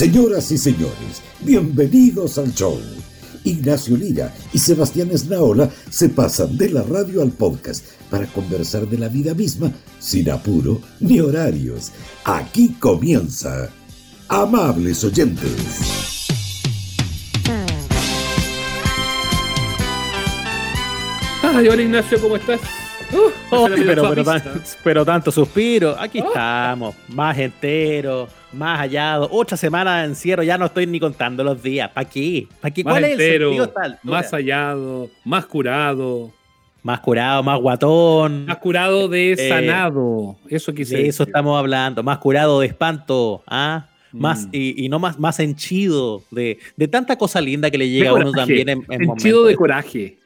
Señoras y señores, bienvenidos al show. Ignacio Lira y Sebastián Esnaola se pasan de la radio al podcast para conversar de la vida misma sin apuro ni horarios. Aquí comienza. Amables oyentes. Ay, hola Ignacio, ¿cómo estás? Uh, pero, pero, tanto suspiro. Aquí estamos, más entero, más hallado. Otra semana de encierro, ya no estoy ni contando los días. ¿Para qué? ¿Para qué? ¿Cuál es el sentido tal? Más hallado, más curado. Más curado, más guatón. Más curado de eh, sanado. eso quise De eso estamos hablando. Más curado de espanto. ¿ah? Más, mm. y, no más, más henchido de, de tanta cosa linda que le llega a uno también en, en Henchido de coraje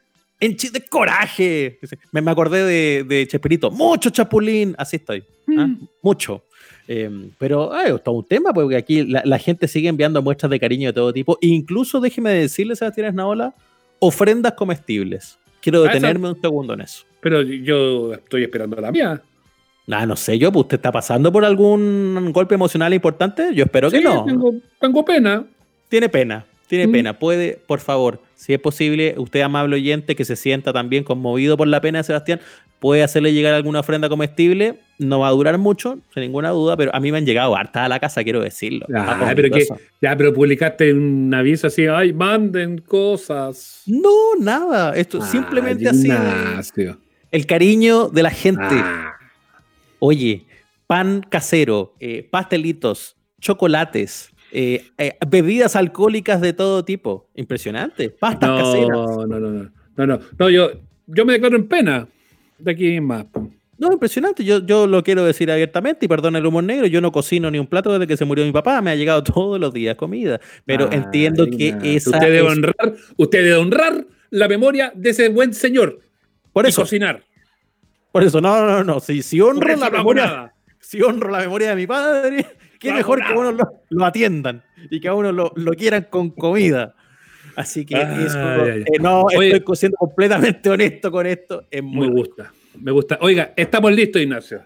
de coraje. Me, me acordé de, de, Chespirito. Mucho chapulín. Así estoy. ¿ah? Mm. Mucho. Em, pero es todo un tema, porque aquí la, gente sigue enviando muestras de cariño de todo tipo. Incluso, déjeme decirle, Sebastián Esnaola, ofrendas comestibles. Quiero ah, detenerme un segundo en eso. Pero yo estoy esperando la mía. Ah, no sé yo, pues, ¿usted está pasando por algún golpe emocional importante? Yo espero que no. Tengo, tengo pena. Tiene pena, tiene mm. pena. Puede, por favor, si es posible, usted, amable oyente, que se sienta también conmovido por la pena de Sebastián, puede hacerle llegar alguna ofrenda comestible. No va a durar mucho, sin ninguna duda, pero a mí me han llegado hartas a la casa, quiero decirlo. Ah, pero ya, pero publicaste un aviso así, ay, manden cosas. No, nada. Esto simplemente así. El cariño de la gente. Ah. Oye, pan casero, eh, pastelitos, chocolates, eh, eh, bebidas alcohólicas de todo tipo. Impresionante. Pastas no, caseras. No, no, no, no, no, no. yo, yo me declaro en pena de aquí más. No, impresionante. Yo, yo lo quiero decir abiertamente y perdón el humor negro. Yo no cocino ni un plato desde que se murió mi papá. Me ha llegado todos los días comida. Pero entiendo que esa. Usted debe, honrar, usted debe honrar la memoria de ese buen señor. Por eso. cocinar. Por eso, no, no, no. Si, si honro la memoria. Si honro la memoria de mi padre, qué mejor que uno lo, atiendan y que a uno lo, quieran con comida. Así que eh, no, estoy siendo completamente honesto con esto. Es me gusta, me gusta. Oiga, estamos listos, Ignacio.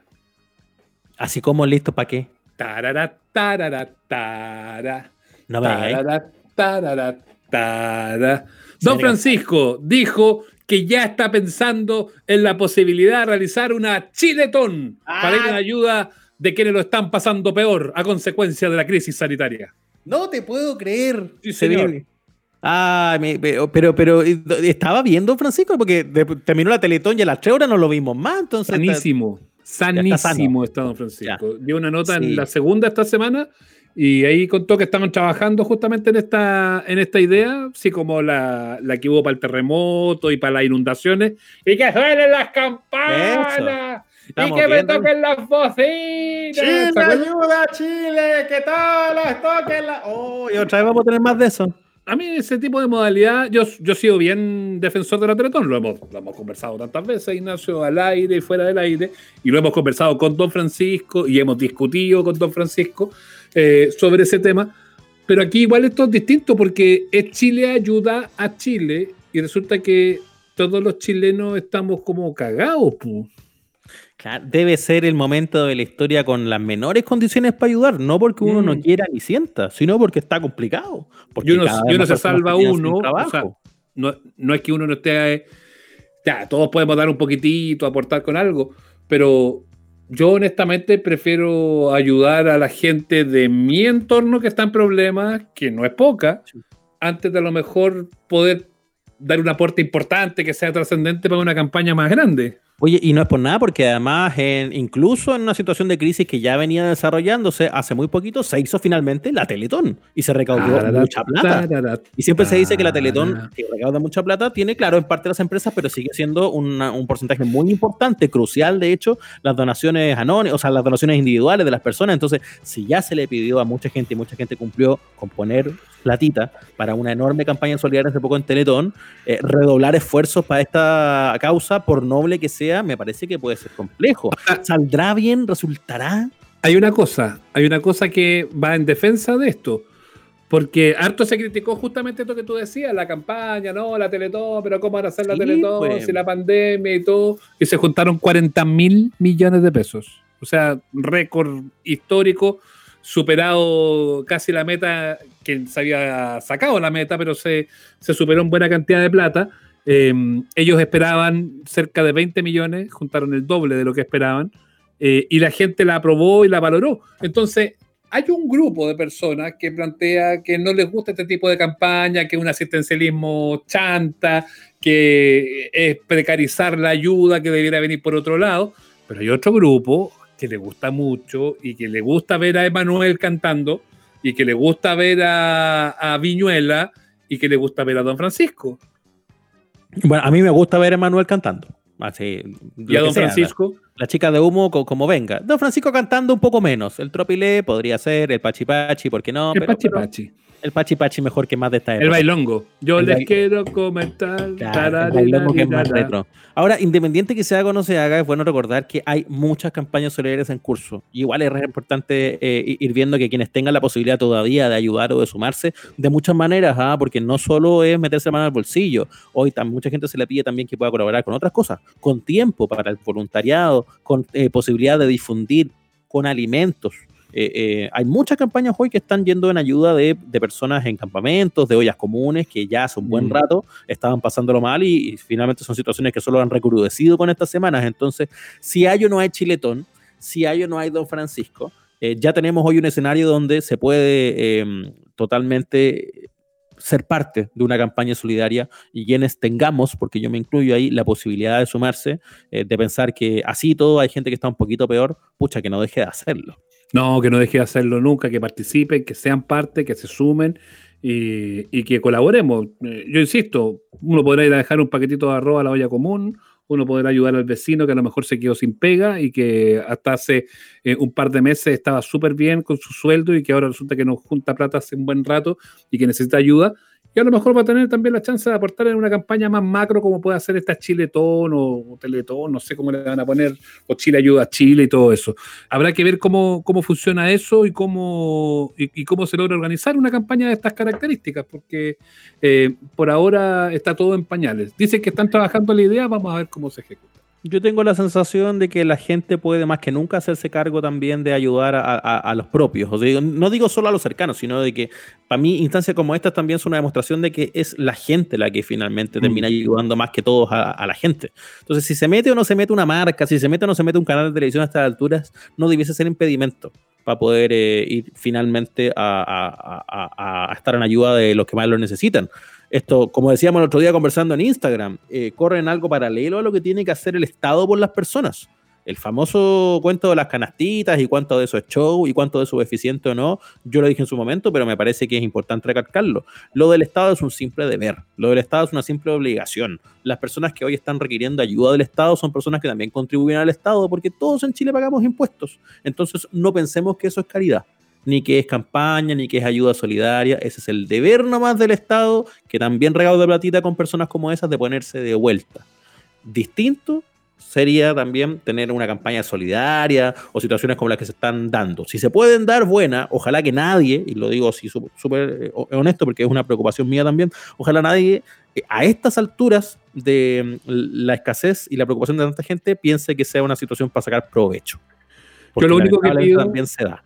Así como listos para qué? Tarara, tarara, tara. No me tarara, tarara, Don Francisco dijo que ya está pensando en la posibilidad de realizar una chiletón para ir en ah. ayuda de quienes lo están pasando peor a consecuencia de la crisis sanitaria. No te puedo creer. Sí, señor. Ah, pero, pero, estaba viendo Francisco porque terminó la Teletón y a las 3 horas no lo vimos más. Entonces sanísimo, sanísimo está, don Francisco. Dio una nota en la segunda esta semana y ahí contó que estaban trabajando justamente en esta, en esta idea, así como la, la que hubo para el terremoto y para las inundaciones. Y que suenen las campanas y que me toquen las bocinas. Chile, ayuda, Chile, que tal? toquen la... Oh, y otra vez vamos a tener más de eso. A mí ese tipo de modalidad, yo, yo he sido bien defensor de la Teletón, lo hemos, lo hemos conversado tantas veces, Ignacio, al aire y fuera del aire, y lo hemos conversado con Don Francisco y hemos discutido con Don Francisco eh, sobre ese tema, pero aquí igual esto es distinto porque es Chile ayuda a Chile y resulta que todos los chilenos estamos como cagados, pues debe ser el momento de la historia con las menores condiciones para ayudar, no porque uno no mm. quiera ni sienta, sino porque está complicado. Porque y uno, se salva uno, no, no, es que uno no esté, ya, todos podemos dar un poquitito, aportar con algo, pero yo honestamente prefiero ayudar a la gente de mi entorno que está en problemas, que no es poca, antes de a lo mejor poder dar un aporte importante que sea trascendente para una campaña más grande. Oye, y no es por nada, porque además, en, incluso en una situación de crisis que ya venía desarrollándose hace muy poquito, se hizo finalmente la Teletón y se recaudó mucha plata. Y siempre se dice que la Teletón, que recauda mucha plata, tiene, claro, en parte las empresas, pero sigue siendo un porcentaje muy importante, crucial, de hecho, las donaciones anónimas, o sea, las donaciones individuales de las personas. Entonces, si ya se le pidió a mucha gente y mucha gente cumplió con poner platita para una enorme campaña solidaria hace poco en Teletón, eh, redoblar esfuerzos para esta causa, por noble que sea, me parece que puede ser complejo. ¿Saldrá bien? ¿Resultará? Hay una cosa, hay una cosa que va en defensa de esto. Porque harto se criticó justamente esto que tú decías, la campaña, no, la Teletón, pero cómo van a hacer la Teletón, pues. si la pandemia y todo, y se juntaron 40 mil millones de pesos. O sea, récord histórico superado casi la meta, que se había sacado la meta, pero se, se superó en buena cantidad de plata. Em, ellos esperaban cerca de 20 millones, juntaron el doble de lo que esperaban, eh, y la gente la aprobó y la valoró. Entonces, hay un grupo de personas que plantea que no les gusta este tipo de campaña, que es un asistencialismo chanta, que es precarizar la ayuda que debiera venir por otro lado, pero hay otro grupo que le gusta mucho y que le gusta ver a Emanuel cantando y que le gusta ver a, a Viñuela y que le gusta ver a Don Francisco. Bueno, a mí me gusta ver a Manuel cantando. Así, ¿Y a Don Francisco? La, chica de humo, como venga. Don Francisco cantando un poco menos. El tropilé podría ser, el pachipachi, ¿por qué no? El pachipachi. El pachi pachi mejor que más de esta época. El bailongo. Yo les quiero comentar. el bailongo que es más retro. Ahora, independiente que se haga o no se haga, es bueno recordar que hay muchas campañas solidarias en curso. igual es importante eh, ir viendo que quienes tengan la posibilidad todavía de ayudar o de sumarse de muchas maneras, ¿ah? porque no solo es meterse la mano al bolsillo. Hoy también, mucha gente se le pide también que pueda colaborar con otras cosas, con tiempo para el voluntariado, con eh, posibilidad de difundir, con alimentos. Eh, eh, hay muchas campañas hoy que están yendo en ayuda de, personas en campamentos, de ollas comunes, que ya hace un buen mm. rato estaban pasándolo mal y, finalmente son situaciones que solo han recrudecido con estas semanas. Entonces, si hay o no hay Chiletón, si hay o no hay Don Francisco, eh, ya tenemos hoy un escenario donde se puede em, totalmente ser parte de una campaña solidaria y quienes tengamos, porque yo me incluyo ahí, la posibilidad de sumarse, de pensar que así todo hay gente que está un poquito peor, pucha, que no deje de hacerlo. No, que no deje de hacerlo nunca, que participen, que sean parte, que se sumen y, que colaboremos. Eh, yo insisto, uno podrá ir a dejar un paquetito de arroz a la olla común, uno podrá ayudar al vecino que a lo mejor se quedó sin pega y que hasta hace eh, un par de meses estaba súper bien con su sueldo y que ahora resulta que no junta plata hace un buen rato y que necesita ayuda y a lo mejor va a tener también la chance de aportar en una campaña más macro como puede hacer esta Chiletón o, Teletón, no sé cómo le van a poner, o Chile ayuda a Chile y todo eso. Habrá que ver cómo, cómo funciona eso y cómo, y, cómo se logra organizar una campaña de estas características, porque eh, por ahora está todo en pañales. Dicen que están trabajando la idea, vamos a ver cómo se ejecuta. Yo tengo la sensación de que la gente puede más que nunca hacerse cargo también de ayudar a, los propios. no digo solo a los cercanos, sino de que para mí instancias como estas también son una demostración de que es la gente la que finalmente termina mm. ayudando más que todos a, la gente. Entonces, si se mete o no se mete una marca, si se mete o no se mete un canal de televisión a estas alturas, no debiese ser impedimento para poder eh, ir finalmente a, estar en ayuda de los que más lo necesitan esto, como decíamos el otro día conversando en Instagram, eh, corre en algo paralelo a lo que tiene que hacer el Estado por las personas. El famoso cuento de las canastitas y cuánto de eso es show y cuánto de eso es eficiente o no, yo lo dije en su momento, pero me parece que es importante recalcarlo. Lo del Estado es un simple deber, lo del Estado es una simple obligación. Las personas que hoy están requiriendo ayuda del Estado son personas que también contribuyen al Estado porque todos en Chile pagamos impuestos. Entonces no pensemos que eso es caridad ni que es campaña, ni que es ayuda solidaria. Ese es el deber nomás del Estado, que también regalo de platita con personas como esas de ponerse de vuelta. Distinto sería también tener una campaña solidaria o situaciones como las que se están dando. Si se pueden dar buena, ojalá que nadie, y lo digo así súper eh, honesto porque es una preocupación mía también, ojalá nadie eh, a estas alturas de mm, la escasez y la preocupación de tanta gente piense que sea una situación para sacar provecho. Porque lo único que pido, también se da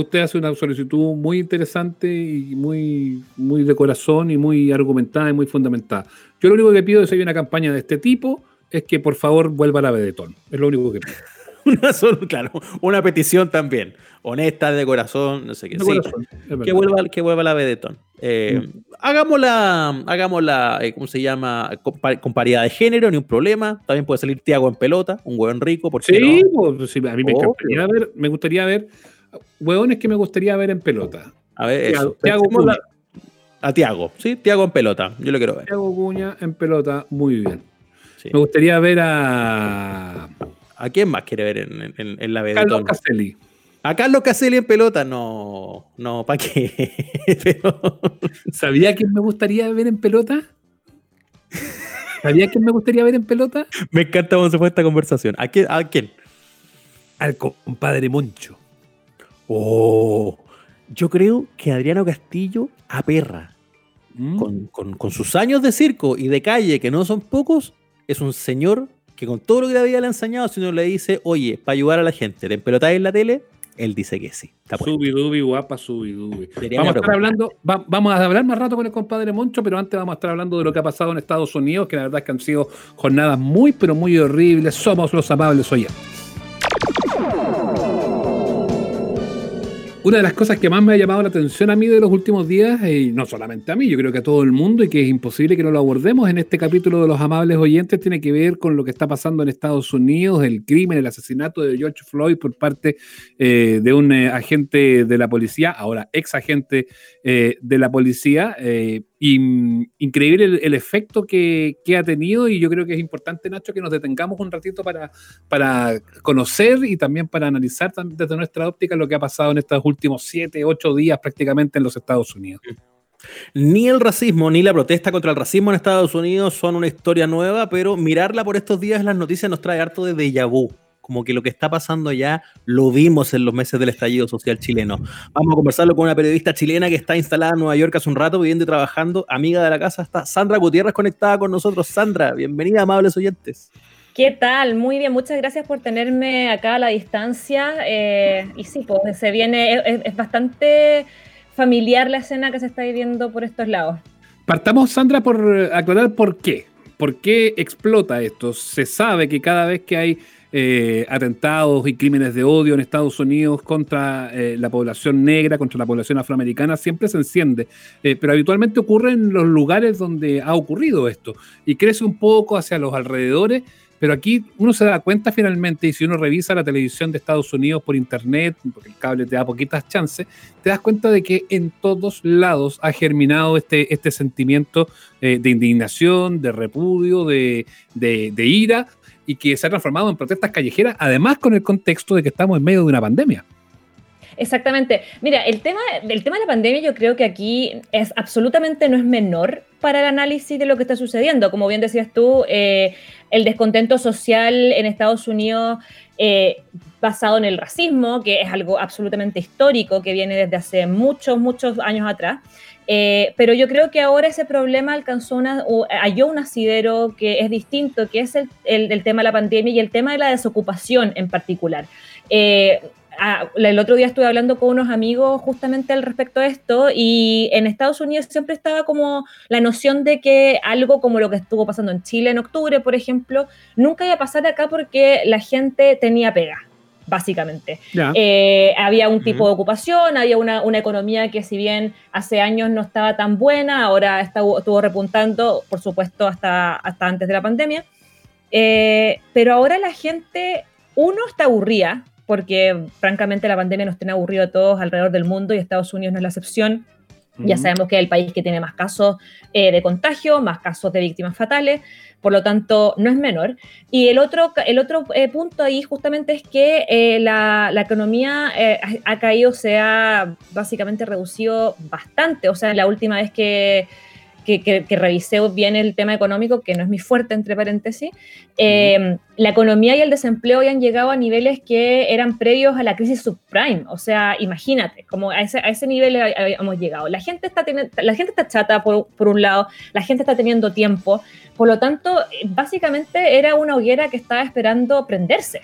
usted hace una solicitud muy interesante y muy, muy de corazón y muy argumentada y muy fundamentada. Yo lo único que pido es que hay una campaña de este tipo, es que por favor vuelva a la Vedetón. Es lo único que pido. una claro, una petición también, honesta, de corazón, no sé qué. que, vuelva, que vuelva la Vedetón. Eh, mm. Hagámosla, hagámosla eh, ¿cómo se llama? Con, paridad de género, ni un problema. También puede salir Tiago en pelota, un hueón rico. ¿por sí, pues, sí, a mí me, encantaría ver, me gustaría ver hueones que me gustaría ver en pelota. A ver, Tiago Cuña. A Tiago, ¿sí? Tiago en pelota, yo lo quiero ver. Tiago Cuña en pelota, muy bien. Me gustaría ver a. ¿A quién más quiere ver en, en, la B? Carlos Caselli. A Carlos Caselli en pelota, no, no, ¿para qué? ¿Sabía quién me gustaría ver en pelota? ¿Sabía quién me gustaría ver en pelota? Me encanta cómo se fue esta conversación. ¿A quién? ¿A quién? Al compadre Moncho. Oh, yo creo que Adriano Castillo aperra. Mm. Con, sus años de circo y de calle, que no son pocos, es un señor que con todo lo que la vida le ha enseñado, si uno le dice, oye, para ayudar a la gente, te empelotáis en la tele, Él dice que sí. Subidubi, guapa, subidubi. Vamos a estar hablando, vamos a hablar más rato con el compadre Moncho, pero antes vamos a estar hablando de lo que ha pasado en Estados Unidos, que la verdad es que han sido jornadas muy, pero muy horribles. Somos los amables oyentes. Una de las cosas que más me ha llamado la atención a mí de los últimos días, y no solamente a mí, yo creo que a todo el mundo, y que es imposible que no lo abordemos en este capítulo de los amables oyentes, tiene que ver con lo que está pasando en Estados Unidos, el crimen, el asesinato de George Floyd por parte eh, de un eh, agente de la policía, ahora ex agente eh, de la policía increíble el, efecto que, ha tenido y yo creo que es importante, Nacho, que nos detengamos un ratito para, para conocer y también para analizar desde nuestra óptica lo que ha pasado en estos últimos siete, ocho días prácticamente en los Estados Unidos. Ni el racismo ni la protesta contra el racismo en Estados Unidos son una historia nueva, pero mirarla por estos días en las noticias nos trae harto de déjà vu como que lo que está pasando ya lo vimos en los meses del estallido social chileno. Vamos a conversarlo con una periodista chilena que está instalada en Nueva York hace un rato, viviendo y trabajando, amiga de la casa, está Sandra Gutiérrez conectada con nosotros. Sandra, bienvenida, amables oyentes. ¿Qué tal? Muy bien, muchas gracias por tenerme acá a la distancia. Eh, y sí, pues se viene, es, es bastante familiar la escena que se está viviendo por estos lados. Partamos, Sandra, por aclarar por qué. ¿Por qué explota esto? Se sabe que cada vez que hay eh, atentados y crímenes de odio en Estados Unidos contra eh, la población negra, contra la población afroamericana, siempre se enciende. Eh, pero habitualmente ocurre en los lugares donde ha ocurrido esto y crece un poco hacia los alrededores. Pero aquí uno se da cuenta finalmente, y si uno revisa la televisión de Estados Unidos por internet, porque el cable te da poquitas chances, te das cuenta de que en todos lados ha germinado este, este sentimiento de indignación, de repudio, de ira y que se ha transformado en protestas callejeras, además con el contexto de que estamos en medio de una pandemia. Exactamente. Mira, el tema, el tema de la pandemia yo creo que aquí es absolutamente no es menor para el análisis de lo que está sucediendo. Como bien decías tú, eh, el descontento social en Estados Unidos eh, basado en el racismo, que es algo absolutamente histórico, que viene desde hace muchos, muchos años atrás. Eh, pero yo creo que ahora ese problema alcanzó una, halló un asidero que es distinto, que es el, el, tema de la pandemia y el tema de la desocupación en particular. Eh, el otro día estuve hablando con unos amigos justamente al respecto de esto y en Estados Unidos siempre estaba como la noción de que algo como lo que estuvo pasando en Chile en octubre, por ejemplo, nunca iba a pasar acá porque la gente tenía pega básicamente. Eh, había un tipo de ocupación, había una, economía que si bien hace años no estaba tan buena, ahora estuvo repuntando, por supuesto, hasta, hasta antes de la pandemia. Eh, pero ahora la gente, uno está aburrida, porque francamente la pandemia nos tiene aburrido a todos alrededor del mundo y Estados Unidos no es la excepción. Ya sabemos que es el país que tiene más casos eh, de contagio, más casos de víctimas fatales, por lo tanto no es menor. Y el otro, el otro eh, punto ahí justamente es que eh, la, la, economía ha caído, se ha básicamente reducido bastante. O sea, la última vez que que, revisé bien el tema económico, que no es mi fuerte, entre paréntesis, eh, la economía y el desempleo ya han llegado a niveles que eran previos a la crisis subprime. O sea, imagínate, como a ese, a ese nivel hemos llegado. La gente está, la gente está chata, por, por un lado, la gente está teniendo tiempo. Por lo tanto, básicamente era una hoguera que estaba esperando prenderse.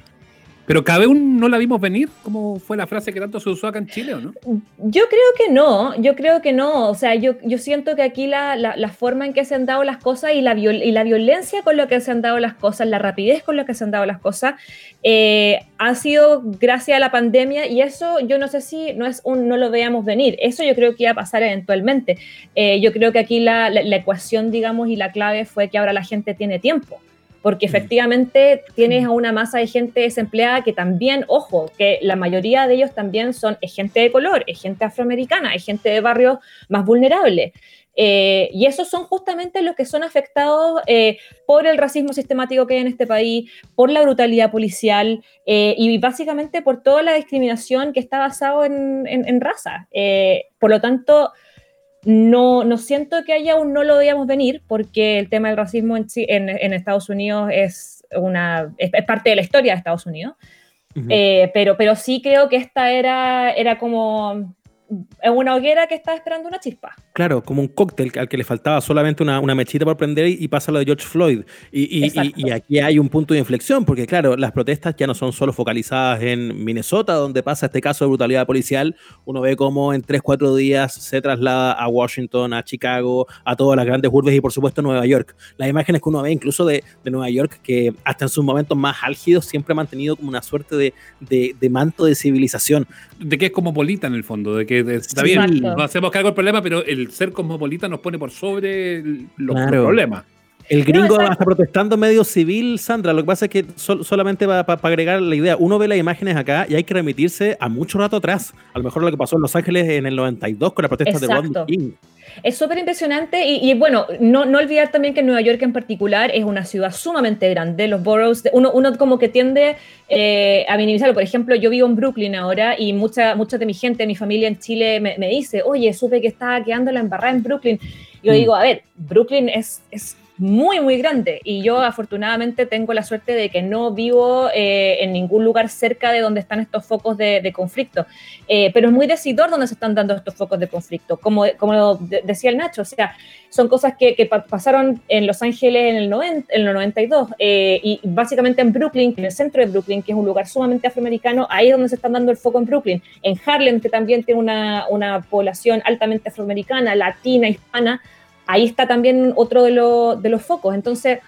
Pero un no la vimos venir, como fue la frase que tanto se usó acá en Chile, ¿o no? Yo creo que no, yo creo que no. O sea, yo, yo siento que aquí la, la, forma en que se han dado las cosas y la, y la violencia con lo que se han dado las cosas, la rapidez con la que se han dado las cosas, eh, ha sido gracias a la pandemia y eso yo no sé si no, es un, no lo veamos venir. Eso yo creo que iba a pasar eventualmente. Eh, yo creo que aquí la, la ecuación, digamos, y la clave fue que ahora la gente tiene tiempo porque mm. efectivamente tienes a una masa de gente desempleada que también, ojo, que la mayoría de ellos también son gente de color, es gente afroamericana, es gente de barrios más vulnerables. Eh, y esos son justamente los que son afectados eh, por el racismo sistemático que hay en este país, por la brutalidad policial eh, y básicamente por toda la discriminación que está basado en, en raza. por lo tanto, no, no siento que haya un no lo veíamos venir, porque el tema del racismo en, en, Estados Unidos es, una, es, parte de la historia de Estados Unidos. Eh, pero, pero sí creo que esta era, era como una hoguera que está esperando una chispa. Claro, como un cóctel al que le faltaba solamente una, mechita por prender y, pasa lo de George Floyd. Y, y, aquí hay un punto de inflexión, porque claro, las protestas ya no son solo focalizadas en Minnesota, donde pasa este caso de brutalidad policial. Uno ve cómo en 3, 4 días se traslada a Washington, a Chicago, a todas las grandes urbes y por supuesto Nueva York. Las imágenes que uno ve incluso de, de Nueva York, que hasta en sus momentos más álgidos siempre ha mantenido como una suerte de, de manto de civilización. De que es cosmopolita en el fondo, de que está bien, no hacemos cargo del problema, pero el ser cosmopolita nos pone por sobre los, problemas. El gringo está protestando medio civil, Sandra. Lo que pasa es que solamente para agregar la idea, uno ve las imágenes acá y hay que remitirse a mucho rato atrás. A lo mejor lo que pasó en Los Ángeles en el 92 con la protesta de Rodney King. Es súper impresionante y, bueno, no, no olvidar también que Nueva York en particular es una ciudad sumamente grande. Los boroughs, uno, uno como que tiende eh, a minimizarlo. Por ejemplo, yo vivo en Brooklyn ahora y mucha, mucha de mi gente, mi familia en Chile me, me dice, oye, supe que estaba quedando la embarrada en Brooklyn. Yo mm. digo, a ver, Brooklyn es, es muy, muy grande. Y yo afortunadamente tengo la suerte de que no vivo eh, en ningún lugar cerca de donde están estos focos de, conflicto. Eh, pero es muy decidor donde se están dando estos focos de conflicto. Como, como decía el Nacho, o sea, son cosas que, pasaron en Los Ángeles en el, 90, en el 92 eh, y básicamente en Brooklyn, en el centro de Brooklyn, que es un lugar sumamente afroamericano, ahí es donde se están dando el foco en Brooklyn. En Harlem, que también tiene una, una población altamente afroamericana, latina, hispana, ahí está también otro de, de los focos. Entonces,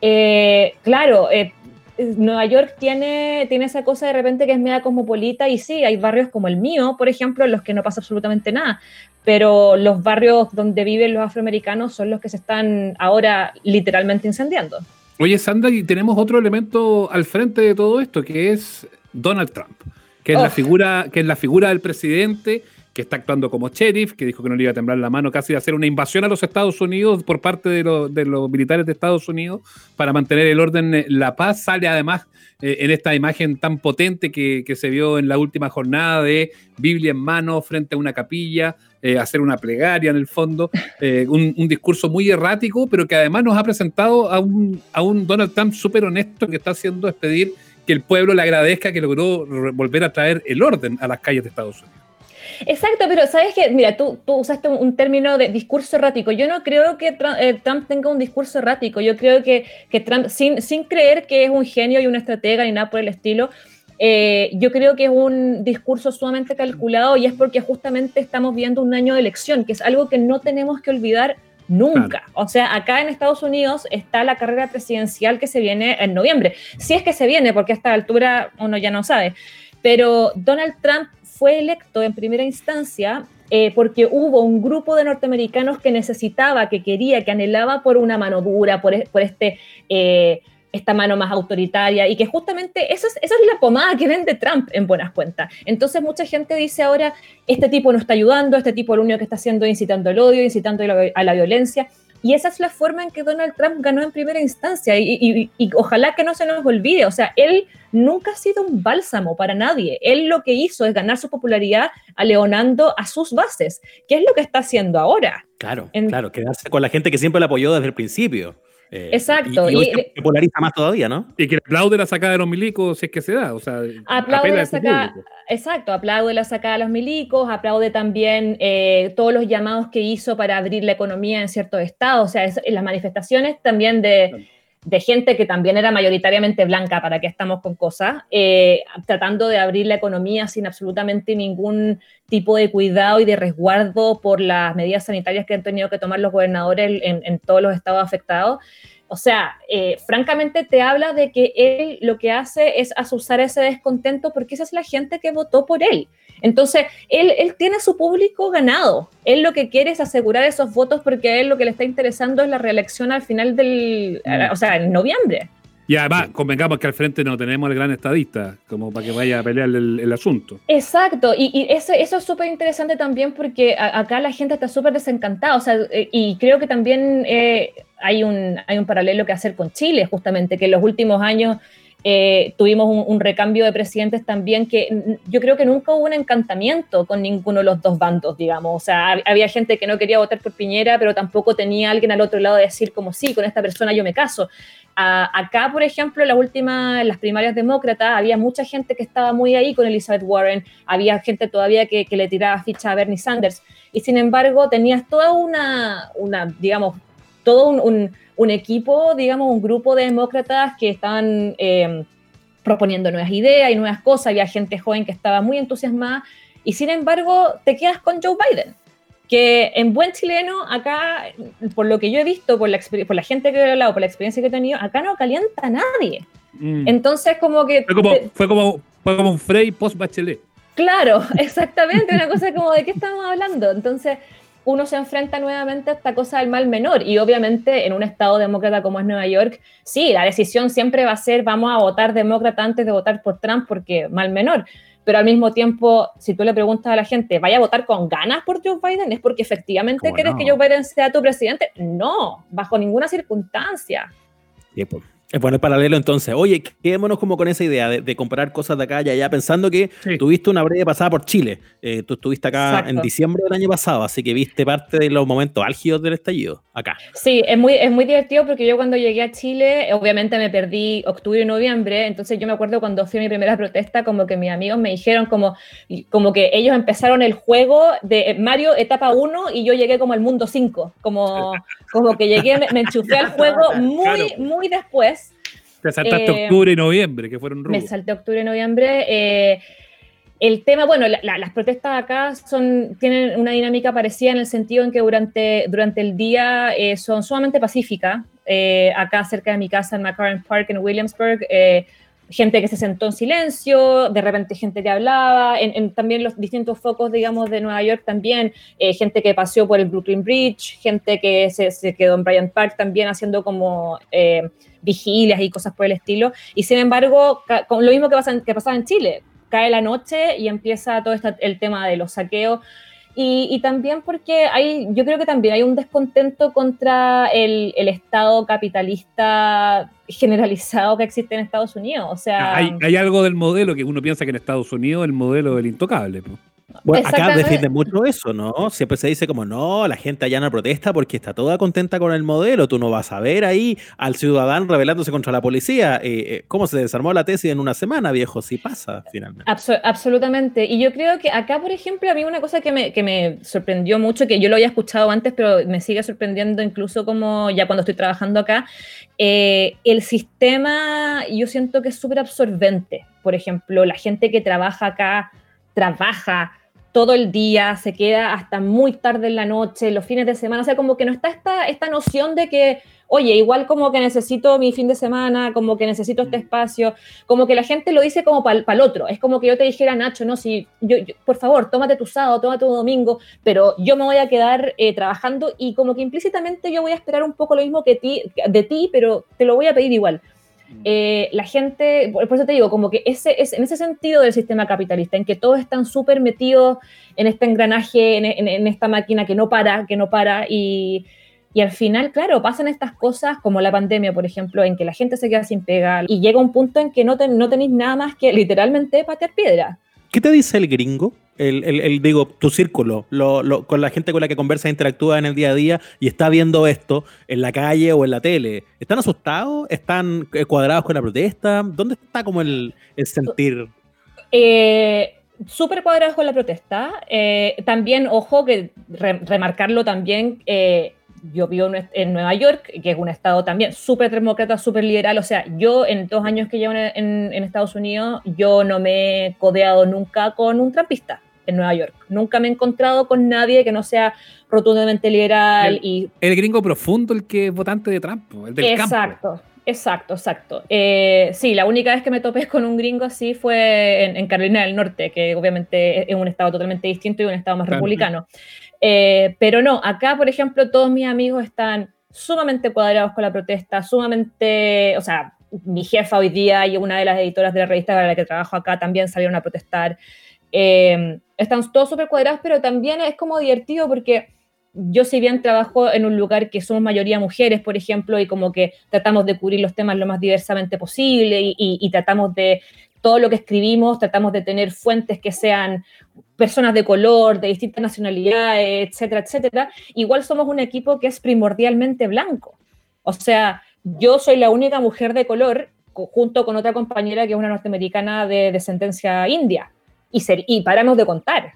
eh, claro, eh, Nueva York tiene, tiene esa cosa de repente que es media cosmopolita y sí, hay barrios como el mío, por ejemplo, en los que no pasa absolutamente nada, pero los barrios donde viven los afroamericanos son los que se están ahora literalmente incendiando. Oye, Sandra, y tenemos otro elemento al frente de todo esto, que es Donald Trump, que es, la, figura, que es la figura del presidente que está actuando como sheriff, que dijo que no le iba a temblar la mano casi de hacer una invasión a los Estados Unidos por parte de, los militares de Estados Unidos para mantener el orden, eh, la paz. Sale además eh, en esta imagen tan potente que, se vio en la última jornada de Biblia en mano frente a una capilla, eh, hacer una plegaria en el fondo, un, discurso muy errático, pero que además nos ha presentado a un, Donald Trump súper honesto que está haciendo es pedir que el pueblo le agradezca que logró volver a traer el orden a las calles de Estados Unidos. Exacto, pero sabes que, mira, tú, tú usaste un, término de discurso errático. Yo no creo que eh, Trump, tenga un discurso errático. Yo creo que, que Trump, sin, sin creer que es un genio y una estratega ni nada por el estilo, eh, yo creo que es un discurso sumamente calculado y es porque justamente estamos viendo un año de elección, que es algo que no tenemos que olvidar nunca. O sea, acá en Estados Unidos está la carrera presidencial que se viene en noviembre. Si es que se viene, porque a esta altura uno ya no sabe. Pero Donald Trump fue electo en primera instancia eh, porque hubo un grupo de norteamericanos que necesitaba, que quería, que anhelaba por una mano dura, por, e, por este, eh, esta mano más autoritaria, y que justamente esa es, esa es la pomada que vende Trump en buenas cuentas. Entonces mucha gente dice ahora, este tipo no está ayudando, este tipo lo único que está haciendo es incitando el odio, incitando a la violencia. Y esa es la forma en que Donald Trump ganó en primera instancia. Y, ojalá que no se nos olvide. O sea, él nunca ha sido un bálsamo para nadie. Él lo que hizo es ganar su popularidad aleonando a sus bases. ¿Qué es lo que está haciendo ahora? Claro, claro, quedarse con la gente que siempre le apoyó desde el principio. Eh, Exacto. Y, y, polariza más todavía, ¿no? Y que aplaude la sacada de los milicos si es que se da. O sea, aplaude la sacada. Exacto, aplaude la sacada de los milicos, aplaude también eh, todos los llamados que hizo para abrir la economía en ciertos estados. O sea, en las manifestaciones también de de gente que también era mayoritariamente blanca, para que estamos con cosas, eh, tratando de abrir la economía sin absolutamente ningún tipo de cuidado y de resguardo por las medidas sanitarias que han tenido que tomar los gobernadores en, todos los estados afectados. O sea, eh, francamente te habla de que él lo que hace es asusar ese descontento porque esa es la gente que votó por él. Entonces, él, él tiene su público ganado. Él lo que quiere es asegurar esos votos porque a él lo que le está interesando es la reelección al final del, mm. o sea, en noviembre. Y además, convengamos que al frente no tenemos el gran estadista, como para que vaya a pelear el, asunto. Exacto, y, eso, eso, es súper interesante también porque acá la gente está súper desencantada, o sea, eh, y creo que también eh, hay, un, hay un paralelo que hacer con Chile, justamente, que en los últimos años Eh, tuvimos un, recambio de presidentes también que yo creo que nunca hubo un encantamiento con ninguno de los dos bandos, digamos. O sea, había gente que no quería votar por Piñera, pero tampoco tenía alguien al otro lado de decir como sí, con esta persona yo me caso. acá, por ejemplo, en, la última, las primarias demócratas, había mucha gente que estaba muy ahí con Elizabeth Warren, había gente todavía que, le tiraba ficha a Bernie Sanders, y sin embargo tenías toda una, una digamos, todo un equipo, digamos, un grupo de demócratas que estaban eh, proponiendo nuevas ideas y nuevas cosas, había gente joven que estaba muy entusiasmada, y sin embargo te quedas con Joe Biden, que en buen chileno, acá, por lo que yo he visto, por la, por la gente que he hablado, por la experiencia que he tenido, acá no calienta a nadie. Mm. Entonces, como que... Fue como, fue como, fue como un Frey post-Bachelet. Claro, exactamente, una cosa como de qué estamos hablando. Entonces, uno se enfrenta nuevamente a esta cosa del mal menor. Y obviamente en un estado demócrata como es Nueva York, sí, la decisión siempre va a ser vamos a votar demócrata antes de votar por Trump porque mal menor. Pero al mismo tiempo, si tú le preguntas a la gente, ¿vaya a votar con ganas por Joe Biden? ¿Es porque efectivamente quieres que Joe Biden sea tu presidente? No, bajo ninguna circunstancia. Es bueno el paralelo entonces. Oye, quedémonos como con esa idea de, comprar cosas de acá y allá, pensando que tuviste una breve pasada por Chile. Eh, tú estuviste acá en diciembre del año pasado, así que viste parte de los momentos álgidos del estallido acá. Sí, es muy, es muy divertido porque yo cuando llegué a Chile, obviamente me perdí octubre y noviembre, entonces yo me acuerdo cuando fui a mi primera protesta, como que mis amigos me dijeron como, como que ellos empezaron el juego de Mario etapa 1 y yo llegué como al mundo 5, como, como que llegué, me, me enchufé al juego muy, muy después te saltaste eh, octubre y noviembre, que fueron rubos. Me salté octubre y noviembre. Eh, el tema, bueno, las protestas acá son, tienen una dinámica parecida en el sentido en que durante, durante el día eh, son sumamente pacíficas. acá cerca de mi casa en McCarran Park en Williamsburg, gente que se sentó en silencio, de repente gente que hablaba, en, también los distintos focos, digamos, de Nueva York también, gente que paseó por el Brooklyn Bridge, gente que se, se quedó en Bryant Park también haciendo como vigilias y cosas por el estilo. Y sin embargo, con lo mismo que, pasa que pasaba en Chile, cae la noche y empieza todo este, el tema de los saqueos. Y, también porque hay, yo creo que también hay un descontento contra el, Estado capitalista generalizado que existe en Estados Unidos. O sea, hay, hay, algo del modelo que uno piensa que en Estados Unidos el modelo del intocable. Bueno, acá defiende mucho eso, ¿no? Siempre se dice como, no, la gente allá no protesta porque está toda contenta con el modelo. Tú no vas a ver ahí al ciudadano rebelándose contra la policía. Eh, eh, ¿Cómo se desarmó la tesis en una semana, viejo? Sí pasa, finalmente. absolutamente. Y yo creo que acá, por ejemplo, a mí una cosa que me, que me sorprendió mucho, que yo lo había escuchado antes, pero me sigue sorprendiendo incluso como ya cuando estoy trabajando acá, eh, el sistema yo siento que es súper absorbente. Por ejemplo, la gente que trabaja acá trabaja todo el día, se queda hasta muy tarde en la noche, los fines de semana, o sea, como que no está esta, esta noción de que, oye, igual como que necesito mi fin de semana, como que necesito este espacio, como que la gente lo dice como para el otro, es como que yo te dijera, Nacho, no, si, yo, por favor, tómate tu sábado, tómate tu domingo, pero yo me voy a quedar eh, trabajando y como que implícitamente yo voy a esperar un poco lo mismo que ti, de ti, pero te lo voy a pedir igual. Eh, la gente, por eso te digo, como que ese, es en ese sentido del sistema capitalista, en que todos están súper metidos en este engranaje, en, esta máquina que no para, que no para, y, y, al final, claro, pasan estas cosas como la pandemia, por ejemplo, en que la gente se queda sin pegar y llega un punto en que no, no tenéis nada más que literalmente patear piedra. ¿Qué te dice el gringo? el, digo, tu círculo, lo, con la gente con la que conversa, interactúa en el día a día y está viendo esto en la calle o en la tele, ¿están asustados? ¿Están eh, cuadrados con la protesta? ¿Dónde está como el, sentir? Eh, Súper cuadrados con la protesta. Eh, también, ojo, que remarcarlo también, yo vivo en Nueva York, que es un estado también súper demócrata, súper liberal. O sea, yo en dos años que llevo en, en, Estados Unidos, yo no me he codeado nunca con un trampista en Nueva York. Nunca me he encontrado con nadie que no sea rotundamente liberal. El, y... el gringo profundo, el que es votante de Trump, el del Exacto. Exacto, exacto. Eh, sí, la única vez que me topé con un gringo así fue en, Carolina del Norte, que obviamente es un estado totalmente distinto y un estado más republicano. Eh, pero no, acá, por ejemplo, todos mis amigos están sumamente cuadrados con la protesta, sumamente, o sea, mi jefa hoy día y una de las editoras de la revista para la que trabajo acá también salieron a protestar. Eh, están todos súper cuadrados, pero también es como divertido porque yo si bien trabajo en un lugar que somos mayoría mujeres, por ejemplo, y como que tratamos de cubrir los temas lo más diversamente posible y, tratamos de todo lo que escribimos, tratamos de tener fuentes que sean personas de color, de distintas nacionalidades, etcétera, etcétera, igual somos un equipo que es primordialmente blanco. O sea, yo soy la única mujer de color junto con otra compañera que es una norteamericana de descendencia india. Y, y paramos de contar.